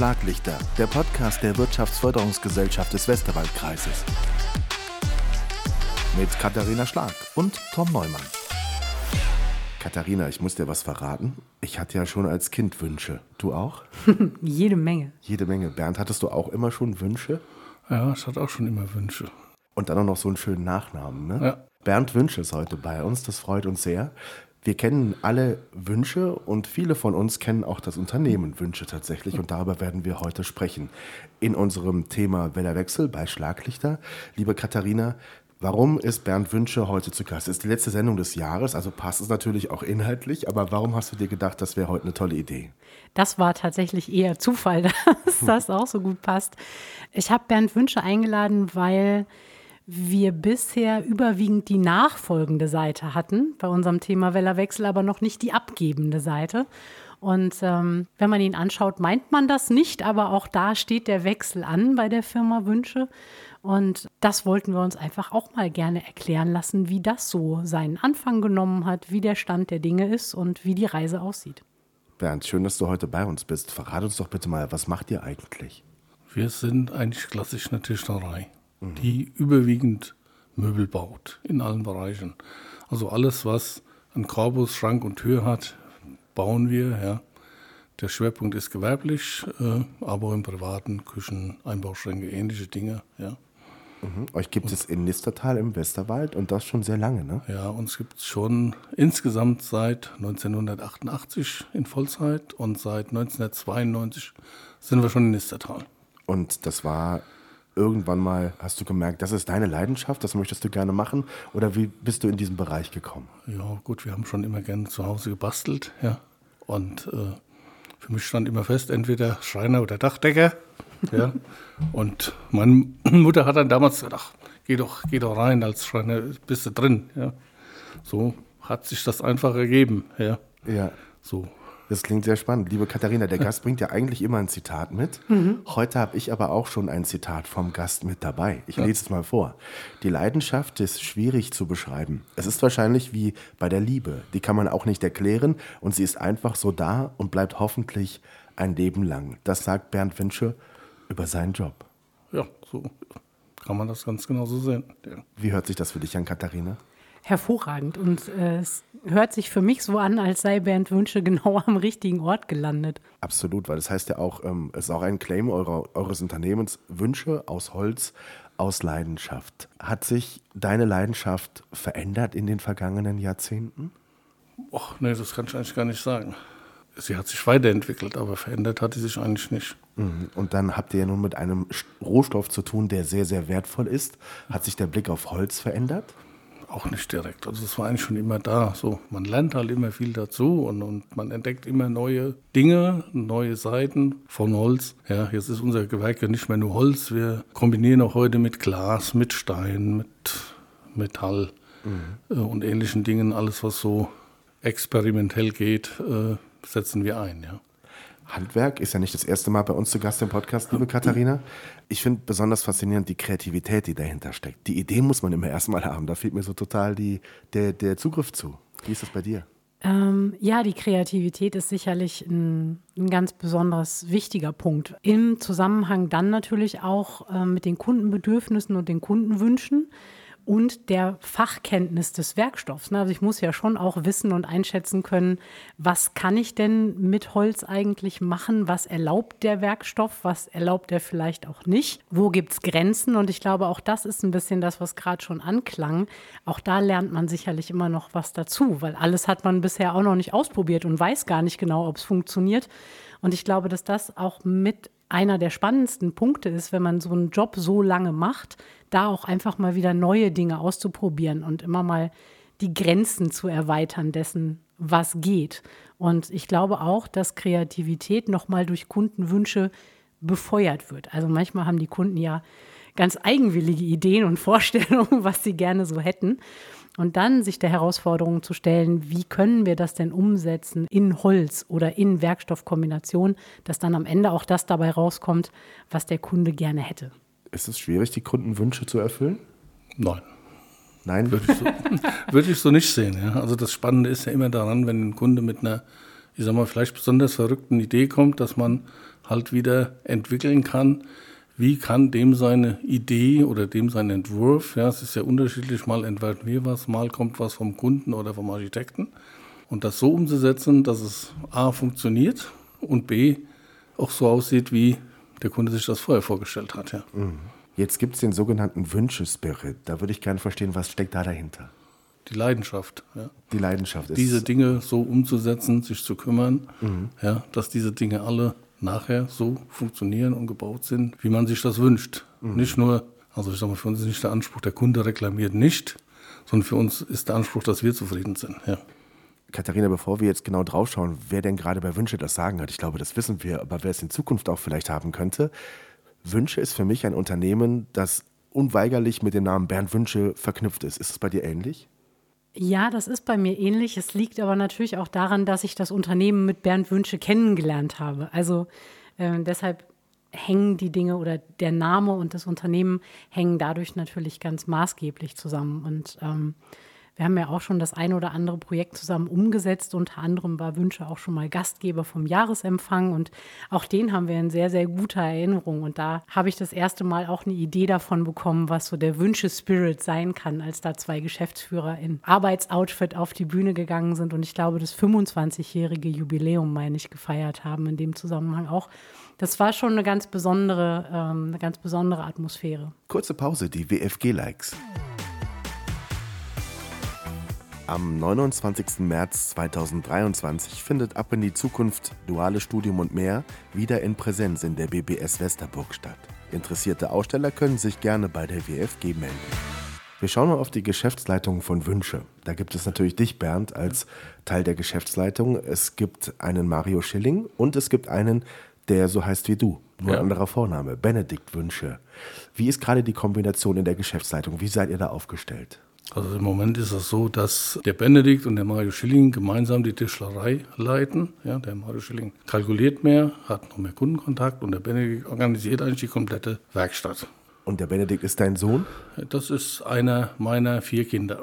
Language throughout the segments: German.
Schlaglichter, der Podcast der Wirtschaftsförderungsgesellschaft des Westerwaldkreises. Mit Katharina Schlag und Tom Neumann. Katharina, ich muss dir was verraten. Ich hatte ja schon als Kind Wünsche. Du auch? Jede Menge. Jede Menge. Bernd, hattest du auch immer schon Wünsche? Ja, ich hatte auch schon immer Wünsche. Und dann auch noch so einen schönen Nachnamen, ne? Ja. Bernd Wünsche ist heute bei uns, das freut uns sehr. Wir kennen alle Wünsche und viele von uns kennen auch das Unternehmen Wünsche tatsächlich und darüber werden wir heute sprechen. In unserem Thema Wellerwechsel bei Schlaglichter. Liebe Katharina, warum ist Bernd Wünsche heute zu Gast? Es ist die letzte Sendung des Jahres, also passt es natürlich auch inhaltlich, aber warum hast du dir gedacht, das wäre heute eine tolle Idee? Das war tatsächlich eher Zufall, dass das auch so gut passt. Ich habe Bernd Wünsche eingeladen, weil wir bisher überwiegend die nachfolgende Seite hatten bei unserem Thema Wellerwechsel, aber noch nicht die abgebende Seite. Und ähm, wenn man ihn anschaut, meint man das nicht, aber auch da steht der Wechsel an bei der Firma Wünsche. Und das wollten wir uns einfach auch mal gerne erklären lassen, wie das so seinen Anfang genommen hat, wie der Stand der Dinge ist und wie die Reise aussieht. Bernd, schön, dass du heute bei uns bist. Verrat uns doch bitte mal, was macht ihr eigentlich? Wir sind eigentlich klassisch eine Tischlerei, die überwiegend Möbel baut in allen Bereichen. Also alles, was einen Korpus, Schrank und Tür hat, bauen wir. Ja. Der Schwerpunkt ist gewerblich, äh, aber im privaten Küchen, Einbauschränke, ähnliche Dinge. Ja. Mhm. Euch gibt es in Nistertal im Westerwald und das schon sehr lange, ne? Ja, uns gibt es schon insgesamt seit 1988 in Vollzeit und seit 1992 sind wir schon in Nistertal. Und das war irgendwann mal, hast du gemerkt, das ist deine Leidenschaft, das möchtest du gerne machen? Oder wie bist du in diesen Bereich gekommen? Ja, gut, wir haben schon immer gerne zu Hause gebastelt, ja. Und äh, für mich stand immer fest, entweder Schreiner oder Dachdecker, ja. Und meine Mutter hat dann damals ach, geh doch, geh doch rein als Schreiner, bist du drin, ja. So hat sich das einfach ergeben, ja. Ja. So. Das klingt sehr spannend. Liebe Katharina, der Gast bringt ja eigentlich immer ein Zitat mit. Heute habe ich aber auch schon ein Zitat vom Gast mit dabei. Ich lese es mal vor. Die Leidenschaft ist schwierig zu beschreiben. Es ist wahrscheinlich wie bei der Liebe. Die kann man auch nicht erklären und sie ist einfach so da und bleibt hoffentlich ein Leben lang. Das sagt Bernd Wünsche über seinen Job. Ja, so kann man das ganz genau so sehen. Ja. Wie hört sich das für dich an, Katharina? Hervorragend. Und äh, es hört sich für mich so an, als sei Bernd Wünsche genau am richtigen Ort gelandet. Absolut, weil das heißt ja auch, ähm, es ist auch ein Claim eurer, eures Unternehmens, Wünsche aus Holz, aus Leidenschaft. Hat sich deine Leidenschaft verändert in den vergangenen Jahrzehnten? Och, nee, das kann ich eigentlich gar nicht sagen. Sie hat sich weiterentwickelt, aber verändert hat sie sich eigentlich nicht. Mhm. Und dann habt ihr ja nun mit einem Rohstoff zu tun, der sehr, sehr wertvoll ist. Hat sich der Blick auf Holz verändert? Auch nicht direkt. Also es war eigentlich schon immer da. So, man lernt halt immer viel dazu und, und man entdeckt immer neue Dinge, neue Seiten von Holz. Ja, jetzt ist unser Gewerk ja nicht mehr nur Holz. Wir kombinieren auch heute mit Glas, mit Stein, mit Metall äh, und ähnlichen Dingen. Alles, was so experimentell geht, äh, setzen wir ein. Ja. Handwerk ist ja nicht das erste Mal bei uns zu Gast im Podcast, liebe Katharina. Ich finde besonders faszinierend die Kreativität, die dahinter steckt. Die Idee muss man immer erstmal haben. Da fehlt mir so total die, der, der Zugriff zu. Wie ist das bei dir? Ähm, ja, die Kreativität ist sicherlich ein, ein ganz besonders wichtiger Punkt. Im Zusammenhang dann natürlich auch ähm, mit den Kundenbedürfnissen und den Kundenwünschen und der Fachkenntnis des Werkstoffs. ne? Also ich muss ja schon auch wissen und einschätzen können, was kann ich denn mit Holz eigentlich machen? Was erlaubt der Werkstoff? Was erlaubt er vielleicht auch nicht? Wo gibt es Grenzen? Und ich glaube, auch das ist ein bisschen das, was gerade schon anklang. Auch da lernt man sicherlich immer noch was dazu, weil alles hat man bisher auch noch nicht ausprobiert und weiß gar nicht genau, ob es funktioniert. Und ich glaube, dass das auch mit einer der spannendsten Punkte ist, wenn man so einen Job so lange macht, da auch einfach mal wieder neue Dinge auszuprobieren und immer mal die Grenzen zu erweitern dessen, was geht. Und ich glaube auch, dass Kreativität nochmal durch Kundenwünsche befeuert wird. Also manchmal haben die Kunden ja ganz eigenwillige Ideen und Vorstellungen, was sie gerne so hätten. Und dann sich der Herausforderung zu stellen, wie können wir das denn umsetzen in Holz oder in Werkstoffkombination, dass dann am Ende auch das dabei rauskommt, was der Kunde gerne hätte. Ist es schwierig, die Kundenwünsche zu erfüllen? Nein, Nein? würde ich, so, würde ich so nicht sehen. Ja. Also das Spannende ist ja immer daran, wenn ein Kunde mit einer, ich sag mal, vielleicht besonders verrückten Idee kommt, dass man halt wieder entwickeln kann. Wie kann dem seine Idee oder dem sein Entwurf, ja, es ist ja unterschiedlich, mal entwerfen wir was, mal kommt was vom Kunden oder vom Architekten. Und das so umzusetzen, dass es A funktioniert und B auch so aussieht, wie der Kunde sich das vorher vorgestellt hat. Ja. Mhm. Jetzt gibt es den sogenannten Wünsche-Spirit. Da würde ich gerne verstehen, was steckt da dahinter? Die Leidenschaft. Ja. Die Leidenschaft ist. Diese Dinge so umzusetzen, sich zu kümmern, mhm. ja, dass diese Dinge alle nachher so funktionieren und gebaut sind, wie man sich das wünscht. Mhm. Nicht nur, also ich sage mal, für uns ist nicht der Anspruch, der Kunde reklamiert nicht, sondern für uns ist der Anspruch, dass wir zufrieden sind. Ja. Katharina, bevor wir jetzt genau draufschauen, wer denn gerade bei Wünsche das Sagen hat, ich glaube, das wissen wir, aber wer es in Zukunft auch vielleicht haben könnte, Wünsche ist für mich ein Unternehmen, das unweigerlich mit dem Namen Bernd Wünsche verknüpft ist. Ist es bei dir ähnlich? Ja, das ist bei mir ähnlich. Es liegt aber natürlich auch daran, dass ich das Unternehmen mit Bernd Wünsche kennengelernt habe. Also äh, deshalb hängen die Dinge oder der Name und das Unternehmen hängen dadurch natürlich ganz maßgeblich zusammen. Und ähm, wir haben ja auch schon das eine oder andere Projekt zusammen umgesetzt. Unter anderem war Wünsche auch schon mal Gastgeber vom Jahresempfang und auch den haben wir in sehr, sehr guter Erinnerung. Und da habe ich das erste Mal auch eine Idee davon bekommen, was so der Wünsche-Spirit sein kann, als da zwei Geschäftsführer in Arbeitsoutfit auf die Bühne gegangen sind und ich glaube, das 25-jährige Jubiläum, meine ich, gefeiert haben in dem Zusammenhang auch. Das war schon eine ganz besondere, ähm, eine ganz besondere Atmosphäre. Kurze Pause, die WFG-Likes. Am 29. März 2023 findet Ab in die Zukunft, duales Studium und mehr wieder in Präsenz in der BBS Westerburg statt. Interessierte Aussteller können sich gerne bei der WFG melden. Wir schauen mal auf die Geschäftsleitung von Wünsche. Da gibt es natürlich dich, Bernd, als Teil der Geschäftsleitung. Es gibt einen Mario Schilling und es gibt einen, der so heißt wie du. Nur ja. ein anderer Vorname, Benedikt Wünsche. Wie ist gerade die Kombination in der Geschäftsleitung? Wie seid ihr da aufgestellt? Also im Moment ist es so, dass der Benedikt und der Mario Schilling gemeinsam die Tischlerei leiten. Ja, der Mario Schilling kalkuliert mehr, hat noch mehr Kundenkontakt und der Benedikt organisiert eigentlich die komplette Werkstatt. Und der Benedikt ist dein Sohn? Das ist einer meiner vier Kinder.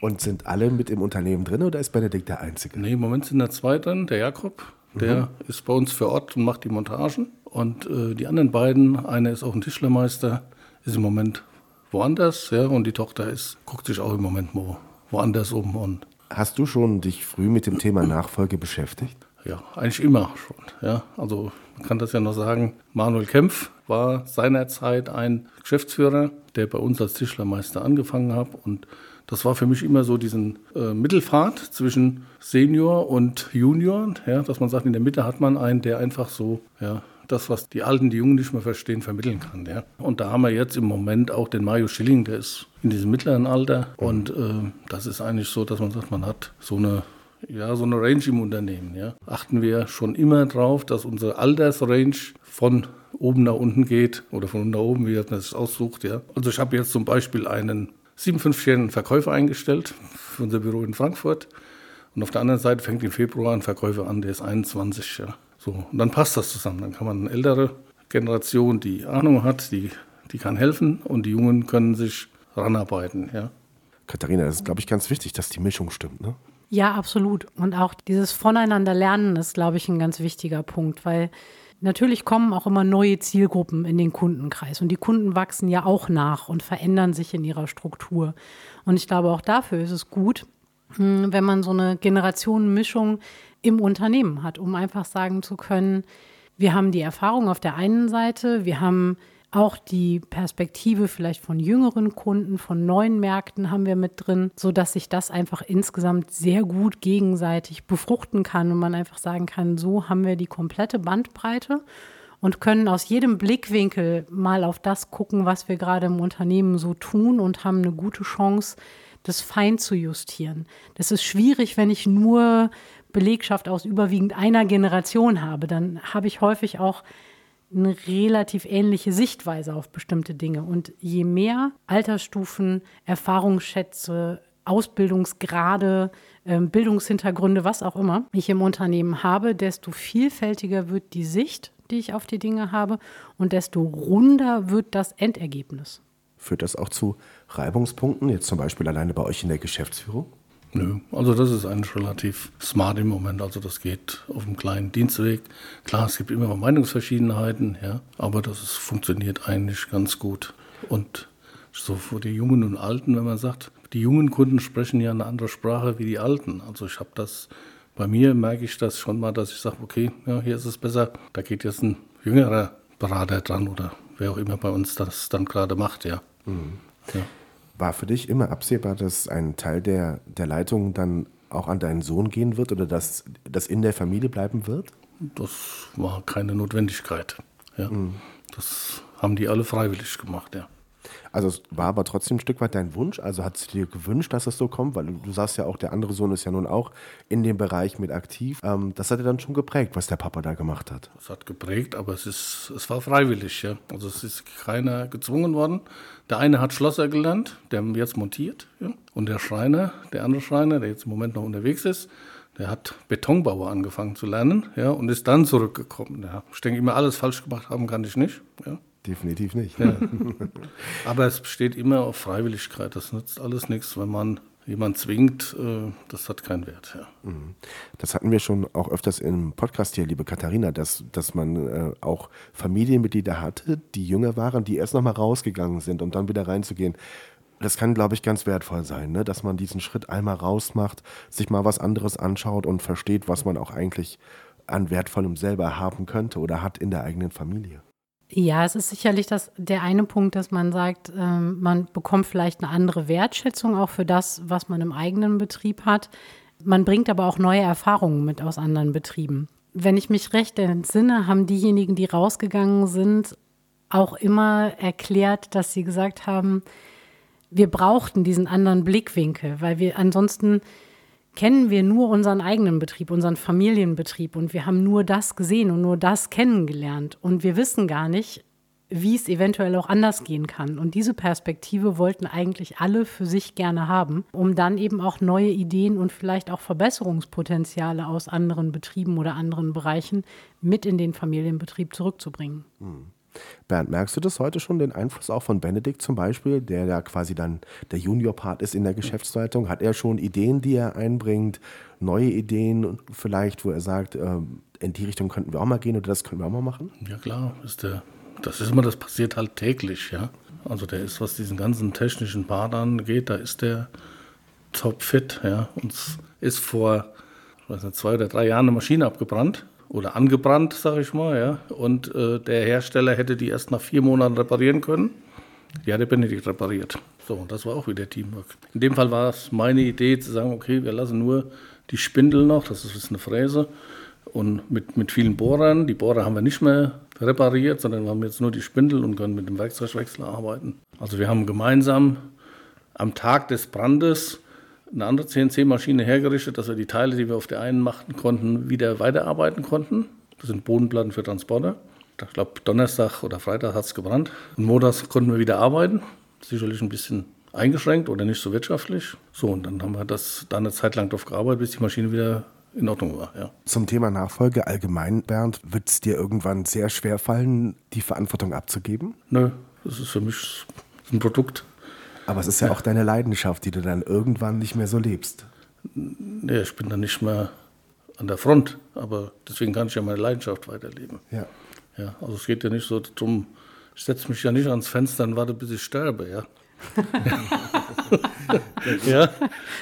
Und sind alle mit im Unternehmen drin oder ist Benedikt der Einzige? Nee, im Moment sind da zwei drin. Der Jakob, der mhm. ist bei uns vor Ort und macht die Montagen. Und äh, die anderen beiden, einer ist auch ein Tischlermeister, ist im Moment woanders, ja, und die Tochter ist, guckt sich auch im Moment wo, woanders um. Und Hast du schon dich früh mit dem Thema Nachfolge beschäftigt? Ja, eigentlich immer schon. Ja, also man kann das ja noch sagen. Manuel Kempf war seinerzeit ein Geschäftsführer, der bei uns als Tischlermeister angefangen hat und das war für mich immer so diesen äh, Mittelfahrt zwischen Senior und Junior, ja, dass man sagt, in der Mitte hat man einen, der einfach so ja, das, was die Alten, die Jungen nicht mehr verstehen, vermitteln kann. Ja. Und da haben wir jetzt im Moment auch den Mario Schilling, der ist in diesem mittleren Alter. Und äh, das ist eigentlich so, dass man sagt, man hat so eine ja, so eine Range im Unternehmen. Ja. Achten wir schon immer darauf, dass unsere Altersrange von oben nach unten geht oder von unten nach oben, wie man es aussucht. Ja. Also ich habe jetzt zum Beispiel einen 57-jährigen Verkäufer eingestellt für unser Büro in Frankfurt. Und auf der anderen Seite fängt im Februar ein Verkäufer an, der ist 21. Ja. So, und dann passt das zusammen. Dann kann man eine ältere Generation, die Ahnung hat, die, die kann helfen und die Jungen können sich ranarbeiten. Ja. Katharina, das ist, glaube ich, ganz wichtig, dass die Mischung stimmt. Ne? Ja, absolut. Und auch dieses Voneinander lernen ist, glaube ich, ein ganz wichtiger Punkt, weil natürlich kommen auch immer neue Zielgruppen in den Kundenkreis und die Kunden wachsen ja auch nach und verändern sich in ihrer Struktur. Und ich glaube, auch dafür ist es gut, hm, wenn man so eine Generationenmischung im Unternehmen hat, um einfach sagen zu können, wir haben die Erfahrung auf der einen Seite, wir haben auch die Perspektive vielleicht von jüngeren Kunden, von neuen Märkten haben wir mit drin, sodass sich das einfach insgesamt sehr gut gegenseitig befruchten kann und man einfach sagen kann, so haben wir die komplette Bandbreite und können aus jedem Blickwinkel mal auf das gucken, was wir gerade im Unternehmen so tun und haben eine gute Chance, das fein zu justieren. Das ist schwierig, wenn ich nur Belegschaft aus überwiegend einer Generation habe, dann habe ich häufig auch eine relativ ähnliche Sichtweise auf bestimmte Dinge. Und je mehr Altersstufen, Erfahrungsschätze, Ausbildungsgrade, ähm, Bildungshintergründe, was auch immer ich im Unternehmen habe, desto vielfältiger wird die Sicht, die ich auf die Dinge habe und desto runder wird das Endergebnis. Führt das auch zu Reibungspunkten, jetzt zum Beispiel alleine bei euch in der Geschäftsführung? Nö, also das ist eigentlich relativ smart im Moment. Also das geht auf einem kleinen Dienstweg. Klar, es gibt immer Meinungsverschiedenheiten, ja, aber das ist, funktioniert eigentlich ganz gut. Und so für die Jungen und Alten, wenn man sagt, die jungen Kunden sprechen ja eine andere Sprache wie die Alten. Also ich habe das, bei mir merke ich das schon mal, dass ich sage, okay, ja, hier ist es besser, da geht jetzt ein jüngerer Berater dran oder wer auch immer bei uns das dann gerade macht, ja. Mhm. ja. War für dich immer absehbar, dass ein Teil der, der Leitung dann auch an deinen Sohn gehen wird oder dass das in der Familie bleiben wird? Das war keine Notwendigkeit. Ja. Mhm. Das haben die alle freiwillig gemacht, ja. Also es war aber trotzdem ein Stück weit dein Wunsch. Also hat es dir gewünscht, dass es so kommt, weil du sagst ja auch, der andere Sohn ist ja nun auch in dem Bereich mit aktiv. Ähm, das hat dir dann schon geprägt, was der Papa da gemacht hat. Es hat geprägt, aber es ist, es war freiwillig, ja. Also es ist keiner gezwungen worden. Der eine hat Schlosser gelernt, der jetzt montiert, ja. Und der Schreiner, der andere Schreiner, der jetzt im Moment noch unterwegs ist, der hat Betonbauer angefangen zu lernen, ja, und ist dann zurückgekommen. Ja. Ich denke, immer alles falsch gemacht haben kann ich nicht, ja. Definitiv nicht. Ja. Aber es besteht immer auf Freiwilligkeit. Das nützt alles nichts, wenn man jemand zwingt. Äh, das hat keinen Wert. Ja. Mhm. Das hatten wir schon auch öfters im Podcast hier, liebe Katharina, dass, dass man äh, auch Familienmitglieder hatte, die jünger waren, die erst nochmal rausgegangen sind, um dann wieder reinzugehen. Das kann, glaube ich, ganz wertvoll sein, ne? dass man diesen Schritt einmal rausmacht, sich mal was anderes anschaut und versteht, was man auch eigentlich an Wertvollem selber haben könnte oder hat in der eigenen Familie. Ja, es ist sicherlich das, der eine Punkt, dass man sagt, ähm, man bekommt vielleicht eine andere Wertschätzung auch für das, was man im eigenen Betrieb hat. Man bringt aber auch neue Erfahrungen mit aus anderen Betrieben. Wenn ich mich recht entsinne, haben diejenigen, die rausgegangen sind, auch immer erklärt, dass sie gesagt haben, wir brauchten diesen anderen Blickwinkel, weil wir ansonsten kennen wir nur unseren eigenen Betrieb, unseren Familienbetrieb und wir haben nur das gesehen und nur das kennengelernt und wir wissen gar nicht, wie es eventuell auch anders gehen kann. Und diese Perspektive wollten eigentlich alle für sich gerne haben, um dann eben auch neue Ideen und vielleicht auch Verbesserungspotenziale aus anderen Betrieben oder anderen Bereichen mit in den Familienbetrieb zurückzubringen. Mhm. Bernd, merkst du das heute schon, den Einfluss auch von Benedikt zum Beispiel, der ja quasi dann der Junior-Part ist in der Geschäftsleitung? Hat er schon Ideen, die er einbringt, neue Ideen vielleicht, wo er sagt, äh, in die Richtung könnten wir auch mal gehen oder das können wir auch mal machen? Ja klar, ist der, das ist immer, das passiert halt täglich, ja. Also der ist, was diesen ganzen technischen Part angeht, da ist der top fit, ja. Uns ist vor, ich weiß nicht, zwei oder drei Jahren eine Maschine abgebrannt oder angebrannt, sag ich mal, ja. Und äh, der Hersteller hätte die erst nach vier Monaten reparieren können. Die hat der Benedikt repariert. So, und das war auch wieder Teamwork. In dem Fall war es meine Idee zu sagen, okay, wir lassen nur die Spindel noch, das ist eine Fräse, und mit, mit vielen Bohrern. Die Bohrer haben wir nicht mehr repariert, sondern wir haben jetzt nur die Spindel und können mit dem Werkzeugwechsel arbeiten. Also wir haben gemeinsam am Tag des Brandes eine andere CNC-Maschine hergerichtet, dass wir die Teile, die wir auf der einen machten konnten, wieder weiterarbeiten konnten. Das sind Bodenplatten für Transporter. Ich glaube, Donnerstag oder Freitag hat es gebrannt. Und montags konnten wir wieder arbeiten. Sicherlich ein bisschen eingeschränkt oder nicht so wirtschaftlich. So, und dann haben wir das da eine Zeit lang drauf gearbeitet, bis die Maschine wieder in Ordnung war. Ja. Zum Thema Nachfolge allgemein, Bernd, wird es dir irgendwann sehr schwer fallen, die Verantwortung abzugeben? Nö, das ist für mich ein Produkt. Aber es ist ja, ja, auch deine Leidenschaft, die du dann irgendwann nicht mehr so lebst. Nee, ich bin dann nicht mehr an der Front, aber deswegen kann ich ja meine Leidenschaft weiterleben. Ja. Ja, also es geht ja nicht so darum, ich setze mich ja nicht ans Fenster und warte, bis ich sterbe, ja. ja,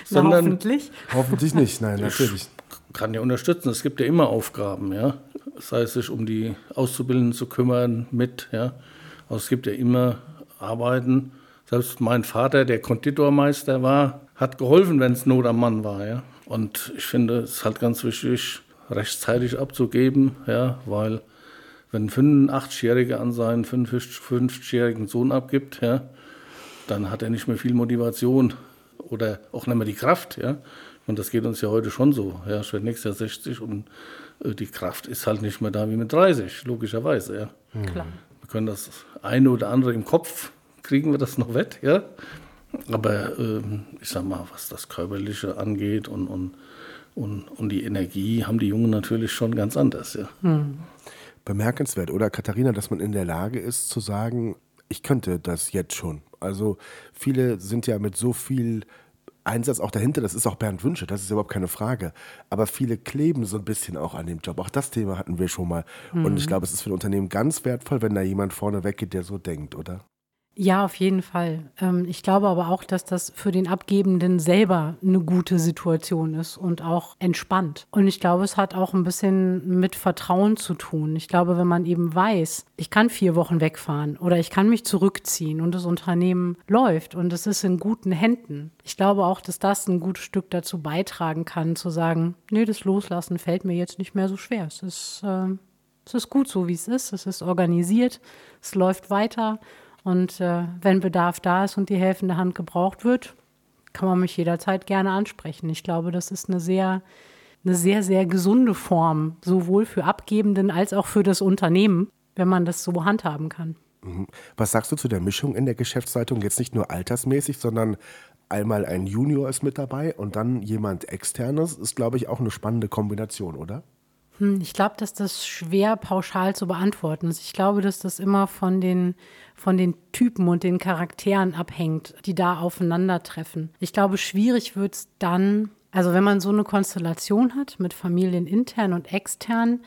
sondern hoffentlich. Hoffentlich nicht, nein, natürlich. Ich kann ja unterstützen. Es gibt ja immer Aufgaben, ja. Sei es sich um die Auszubildenden zu kümmern, mit, ja. Also es gibt ja immer Arbeiten, selbst mein Vater, der Konditormeister war, hat geholfen, wenn es Not am Mann war. Ja? Und ich finde es ist halt ganz wichtig, rechtzeitig abzugeben, ja, weil wenn ein 85-Jähriger an seinen 55-jährigen Sohn abgibt, ja, dann hat er nicht mehr viel Motivation oder auch nicht mehr die Kraft. Ja. Und das geht uns ja heute schon so. Ja. Ich werde nächstes Jahr 60 und äh, die Kraft ist halt nicht mehr da wie mit 30, logischerweise. Ja. Klar. Wir können das eine oder andere im Kopf kriegen wir das noch wett, ja. Aber ähm, ich sag mal, was das Körperliche angeht und, und, und, und die Energie, haben die Jungen natürlich schon ganz anders, ja. Hm. Bemerkenswert, oder Katharina, dass man in der Lage ist zu sagen, ich könnte das jetzt schon. Also viele sind ja mit so viel Einsatz auch dahinter, das ist auch Bernd Wünsche, das ist überhaupt keine Frage. Aber viele kleben so ein bisschen auch an dem Job. Auch das Thema hatten wir schon mal. Mhm. Und ich glaube, es ist für ein Unternehmen ganz wertvoll, wenn da jemand vorne weggeht, der so denkt, oder? Ja, auf jeden Fall. Ähm, ich glaube aber auch, dass das für den Abgebenden selber eine gute Situation ist und auch entspannt. Und ich glaube, es hat auch ein bisschen mit Vertrauen zu tun. Ich glaube, wenn man eben weiß, ich kann vier Wochen wegfahren oder ich kann mich zurückziehen und das Unternehmen läuft und es ist in guten Händen. Ich glaube auch, dass das ein gutes Stück dazu beitragen kann, zu sagen, nee, das Loslassen fällt mir jetzt nicht mehr so schwer. Es ist, äh, es ist gut so, wie es ist. Es ist organisiert. Es läuft weiter. Und äh, wenn Bedarf da ist und die helfende Hand gebraucht wird, kann man mich jederzeit gerne ansprechen. Ich glaube, das ist eine sehr, eine sehr, sehr gesunde Form, sowohl für Abgebenden als auch für das Unternehmen, wenn man das so handhaben kann. Mhm. Was sagst du zu der Mischung in der Geschäftsleitung? Jetzt nicht nur altersmäßig, sondern einmal ein Junior ist mit dabei und dann jemand externes, ist, glaube ich, auch eine spannende Kombination, oder? Hm, ich glaube, dass das schwer pauschal zu beantworten ist. Ich glaube, dass das immer von den, von den Typen und den Charakteren abhängt, die da aufeinandertreffen. Ich glaube, schwierig wird es dann, also wenn man so eine Konstellation hat mit Familien intern und extern,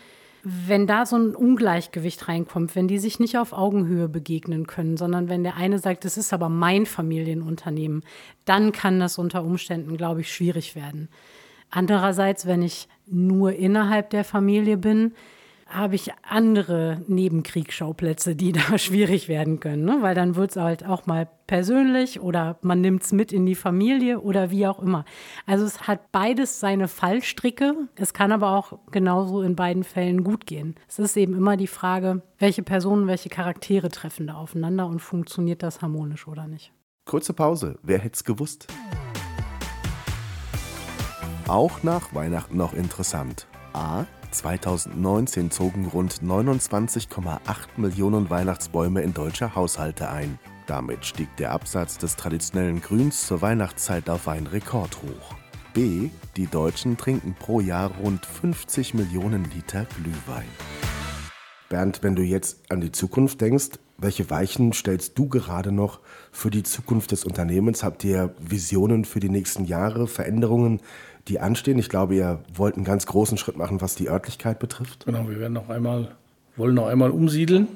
wenn da so ein Ungleichgewicht reinkommt, wenn die sich nicht auf Augenhöhe begegnen können, sondern wenn der eine sagt, das ist aber mein Familienunternehmen, dann kann das unter Umständen, glaube ich, schwierig werden. Andererseits, wenn ich nur innerhalb der Familie bin, habe ich andere Nebenkriegsschauplätze, die da schwierig werden können, ne? weil dann wird es halt auch mal persönlich oder man nimmt es mit in die Familie oder wie auch immer. Also es hat beides seine Fallstricke. Es kann aber auch genauso in beiden Fällen gut gehen. Es ist eben immer die Frage, welche Personen, welche Charaktere treffen da aufeinander und funktioniert das harmonisch oder nicht. Kurze Pause. Wer hätte es gewusst? Auch nach Weihnachten noch interessant. A. 2019 zogen rund 29,8 Millionen Weihnachtsbäume in deutsche Haushalte ein. Damit stieg der Absatz des traditionellen Grüns zur Weihnachtszeit auf einen Rekordhoch. B. Die Deutschen trinken pro Jahr rund 50 Millionen Liter Glühwein. Bernd, wenn du jetzt an die Zukunft denkst, welche Weichen stellst du gerade noch für die Zukunft des Unternehmens? Habt ihr Visionen für die nächsten Jahre, Veränderungen, die anstehen? Ich glaube, ihr wollt einen ganz großen Schritt machen, was die Örtlichkeit betrifft. Genau, wir werden noch einmal, wollen noch einmal umsiedeln,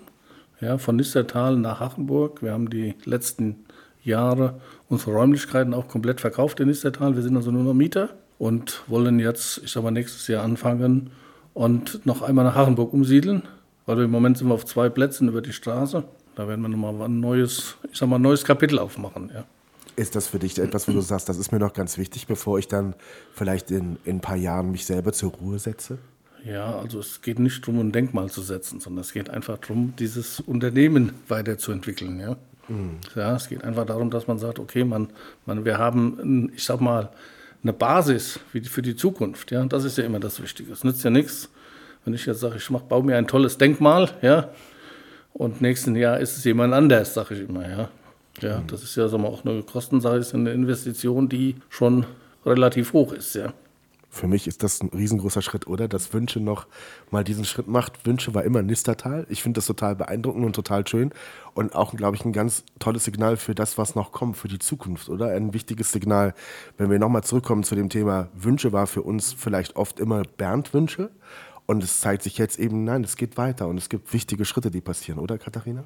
ja, von Nistertal nach Hachenburg. Wir haben die letzten Jahre unsere Räumlichkeiten auch komplett verkauft in Nistertal. Wir sind also nur noch Mieter und wollen jetzt, ich sag mal, nächstes Jahr anfangen und noch einmal nach Hachenburg umsiedeln, weil im Moment sind wir auf zwei Plätzen über die Straße. Da werden wir nochmal ein neues, ich sag mal, neues Kapitel aufmachen, ja. Ist das für dich etwas, wo du sagst, das ist mir noch ganz wichtig, bevor ich dann vielleicht in, in ein paar Jahren mich selber zur Ruhe setze? Ja, also es geht nicht darum, ein Denkmal zu setzen, sondern es geht einfach darum, dieses Unternehmen weiterzuentwickeln. Ja? Mhm. ja, es geht einfach darum, dass man sagt, okay, man, man, wir haben, ich sag mal, eine Basis für die, für die Zukunft. Ja? Das ist ja immer das Wichtige. Es nützt ja nichts, wenn ich jetzt sage, ich mach, baue mir ein tolles Denkmal, ja, und nächsten Jahr ist es jemand anders, sage ich immer. Ja? Ja, das ist ja sagen wir, auch eine Kostensache, ist eine Investition, die schon relativ hoch ist, ja. Für mich ist das ein riesengroßer Schritt, oder? Dass Wünsche noch mal diesen Schritt macht. Wünsche war immer Nistertal. Ich finde das total beeindruckend und total schön. Und auch, glaube ich, ein ganz tolles Signal für das, was noch kommt, für die Zukunft, oder? Ein wichtiges Signal. Wenn wir nochmal zurückkommen zu dem Thema Wünsche, war für uns vielleicht oft immer Bernd Wünsche. Und es zeigt sich jetzt eben, nein, es geht weiter und es gibt wichtige Schritte, die passieren, oder Katharina?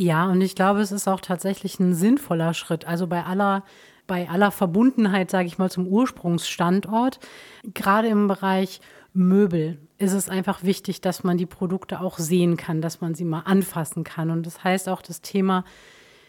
Ja, und ich glaube, es ist auch tatsächlich ein sinnvoller Schritt. Also bei aller, bei aller Verbundenheit, sage ich mal, zum Ursprungsstandort, gerade im Bereich Möbel ist es einfach wichtig, dass man die Produkte auch sehen kann, dass man sie mal anfassen kann. Und das heißt auch das Thema,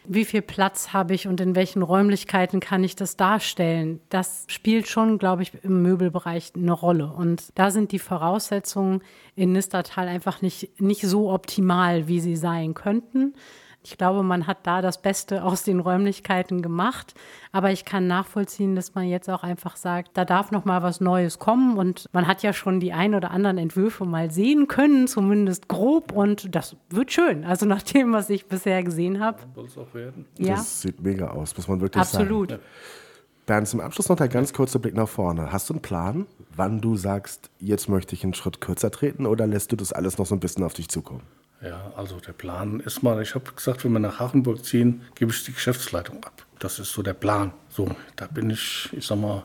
wie viel Platz habe ich und in welchen Räumlichkeiten kann ich das darstellen? Das spielt schon, glaube ich, im Möbelbereich eine Rolle. Und da sind die Voraussetzungen in Nistertal einfach nicht, nicht so optimal, wie sie sein könnten. Ich glaube, man hat da das Beste aus den Räumlichkeiten gemacht. Aber ich kann nachvollziehen, dass man jetzt auch einfach sagt, da darf noch mal was Neues kommen. Und man hat ja schon die ein oder anderen Entwürfe mal sehen können, zumindest grob. Und das wird schön. Also nach dem, was ich bisher gesehen habe. Soll es auch werden. Ja. Das sieht mega aus, muss man wirklich Absolut. sagen. Absolut. Bernd, zum Abschluss noch der ganz kurze Blick nach vorne. Hast du einen Plan, wann du sagst, jetzt möchte ich einen Schritt kürzer treten oder lässt du das alles noch so ein bisschen auf dich zukommen? Ja, also der Plan ist mal, ich habe gesagt, wenn wir nach Hachenburg ziehen, gebe ich die Geschäftsleitung ab. Das ist so der Plan. So, da bin ich, ich sag mal,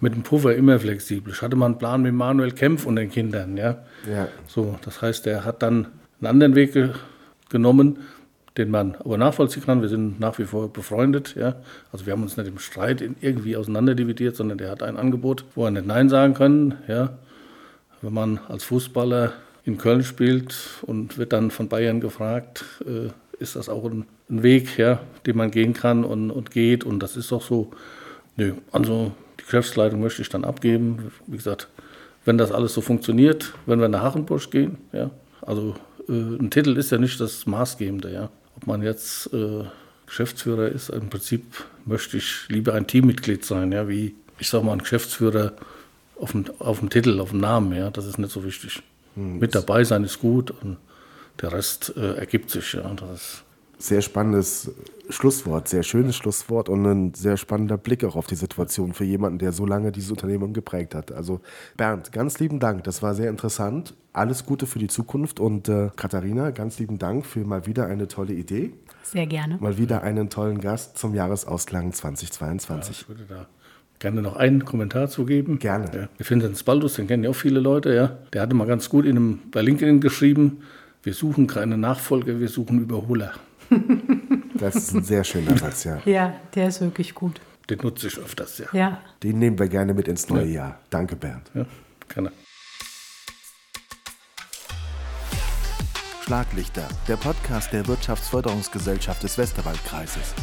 mit dem Puffer immer flexibel. Ich hatte mal einen Plan mit Manuel Kempf und den Kindern, ja. Ja. So, das heißt, er hat dann einen anderen Weg ge genommen, den man aber nachvollziehen kann. Wir sind nach wie vor befreundet, ja. Also wir haben uns nicht im Streit irgendwie auseinanderdividiert, sondern der hat ein Angebot, wo er nicht Nein sagen kann, ja. Wenn man als Fußballer in Köln spielt und wird dann von Bayern gefragt, äh, ist das auch ein, ein, Weg, ja, den man gehen kann und, und geht. Und das ist auch so. Nö, also die Geschäftsleitung möchte ich dann abgeben. Wie gesagt, wenn das alles so funktioniert, wenn wir nach Hachenbusch gehen, ja, also äh, ein Titel ist ja nicht das Maßgebende, ja. Ob man jetzt äh, Geschäftsführer ist, im Prinzip möchte ich lieber ein Teammitglied sein, ja, wie ich sage mal ein Geschäftsführer auf dem, auf dem Titel, auf dem Namen, ja, das ist nicht so wichtig. Hm, Mit dabei sein ist gut und der Rest äh, ergibt sich, ja. Das sehr spannendes Schlusswort, sehr schönes Schlusswort und ein sehr spannender Blick auch auf die Situation für jemanden, der so lange dieses Unternehmen geprägt hat. Also Bernd, ganz lieben Dank, das war sehr interessant. Alles Gute für die Zukunft und äh, Katharina, ganz lieben Dank für mal wieder eine tolle Idee. Sehr gerne. Mal wieder einen tollen Gast zum Jahresausklang 2022. Ja, ich würde da gerne noch einen Kommentar zu geben. Gerne. Ja, wir finden den Spaldus, den kennen ja auch viele Leute, ja. Der hatte mal ganz gut in einem, bei LinkedIn geschrieben, wir suchen keine Nachfolger, wir suchen Überholer. Das ist ein sehr schöner Satz, ja. Ja, der ist wirklich gut. Den nutze ich öfters, ja. ja. Den nehmen wir gerne mit ins neue ja. Jahr. Danke, Bernd. Ja, gerne. Schlaglichter, der Podcast der Wirtschaftsförderungsgesellschaft des Westerwaldkreises.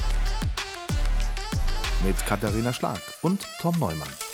Mit Katharina Schlag und Tom Neumann.